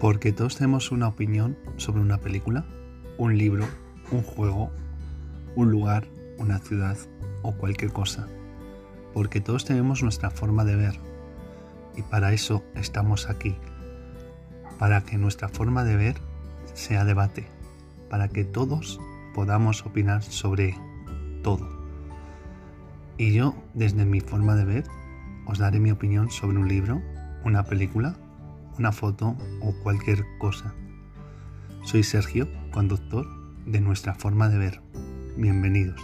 Porque todos tenemos una opinión sobre una película, un libro, un juego, un lugar, una ciudad o cualquier cosa. Porque todos tenemos nuestra forma de ver. Y para eso estamos aquí. Para que nuestra forma de ver sea debate. Para que todos podamos opinar sobre todo. Y yo, desde mi forma de ver, os daré mi opinión sobre un libro, una película, una foto o cualquier cosa. Soy Sergio, conductor de nuestra forma de ver. Bienvenidos.